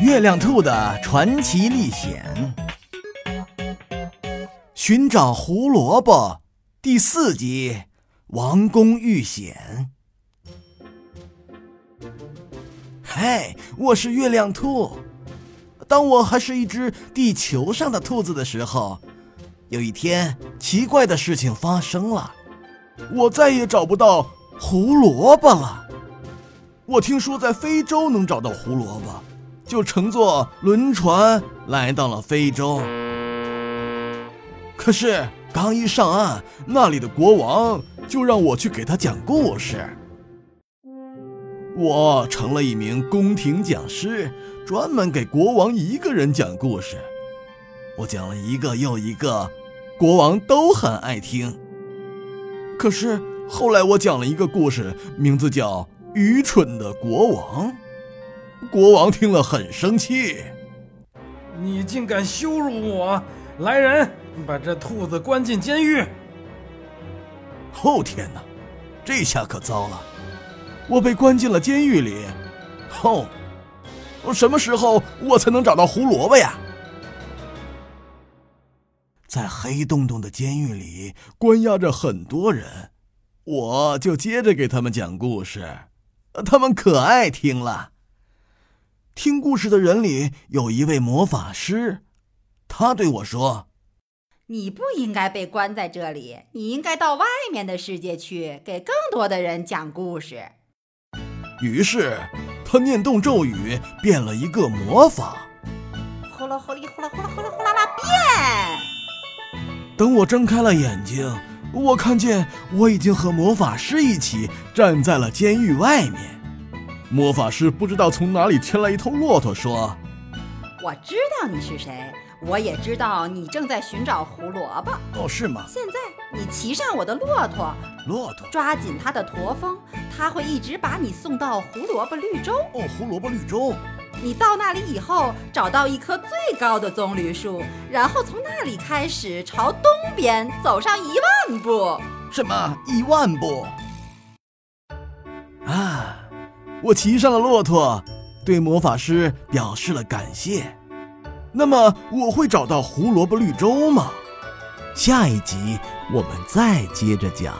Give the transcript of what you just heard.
月亮兔的传奇历险，寻找胡萝卜第四集：王宫遇险。嗨，我是月亮兔。当我还是一只地球上的兔子的时候，有一天奇怪的事情发生了，我再也找不到胡萝卜了。我听说在非洲能找到胡萝卜，就乘坐轮船来到了非洲。可是刚一上岸，那里的国王就让我去给他讲故事。我成了一名宫廷讲师，专门给国王一个人讲故事。我讲了一个又一个，国王都很爱听。可是后来我讲了一个故事，名字叫……愚蠢的国王，国王听了很生气。你竟敢羞辱我！来人，把这兔子关进监狱。后天呢，这下可糟了，我被关进了监狱里。吼，什么时候我才能找到胡萝卜呀？在黑洞洞的监狱里关押着很多人，我就接着给他们讲故事。他们可爱听了。听故事的人里有一位魔法师，他对我说：“你不应该被关在这里，你应该到外面的世界去，给更多的人讲故事。”于是他念动咒语，变了一个魔法，呼啦呼哩呼啦呼啦呼啦呼啦啦变。等我睁开了眼睛。我看见我已经和魔法师一起站在了监狱外面。魔法师不知道从哪里牵来一头骆驼，说：“我知道你是谁，我也知道你正在寻找胡萝卜。哦，是吗？现在你骑上我的骆驼，骆驼抓紧它的驼峰，它会一直把你送到胡萝卜绿洲。哦，胡萝卜绿洲。”你到那里以后，找到一棵最高的棕榈树，然后从那里开始朝东边走上一万步。什么一万步？啊！我骑上了骆驼，对魔法师表示了感谢。那么我会找到胡萝卜绿洲吗？下一集我们再接着讲。